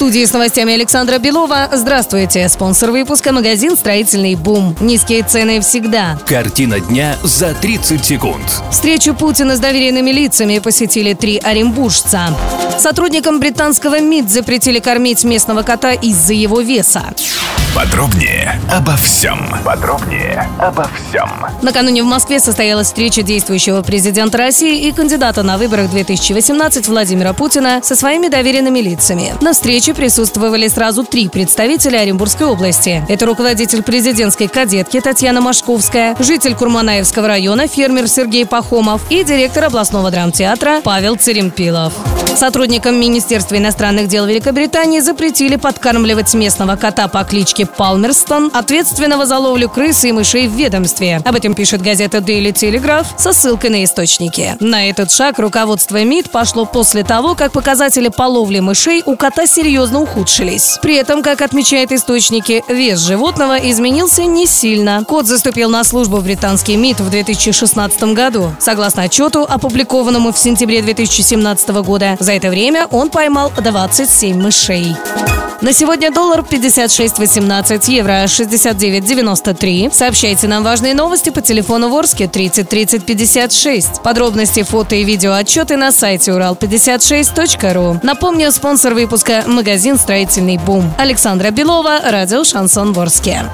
Студии с новостями Александра Белова. Здравствуйте. Спонсор выпуска – магазин «Строительный бум». Низкие цены всегда. Картина дня за 30 секунд. Встречу Путина с доверенными лицами посетили три оренбуржца. Сотрудникам британского МИД запретили кормить местного кота из-за его веса. Подробнее обо всем. Подробнее обо всем. Накануне в Москве состоялась встреча действующего президента России и кандидата на выборах 2018 Владимира Путина со своими доверенными лицами. На встрече присутствовали сразу три представителя Оренбургской области. Это руководитель президентской кадетки Татьяна Машковская, житель Курманаевского района фермер Сергей Пахомов и директор областного драмтеатра Павел Церемпилов. Сотрудникам Министерства иностранных дел Великобритании запретили подкармливать местного кота по кличке Палмерстон, ответственного за ловлю крыс и мышей в ведомстве. Об этом пишет газета Daily Telegraph со ссылкой на источники. На этот шаг руководство МИД пошло после того, как показатели по ловле мышей у кота серьезно ухудшились. При этом, как отмечают источники, вес животного изменился не сильно. Кот заступил на службу в британский МИД в 2016 году. Согласно отчету, опубликованному в сентябре 2017 года, за это время он поймал 27 мышей. На сегодня доллар 56.18, евро 69.93. Сообщайте нам важные новости по телефону Ворске 30 30 56. Подробности, фото и видео отчеты на сайте урал56.ру. Напомню, спонсор выпуска – магазин «Строительный бум». Александра Белова, радио «Шансон Ворске».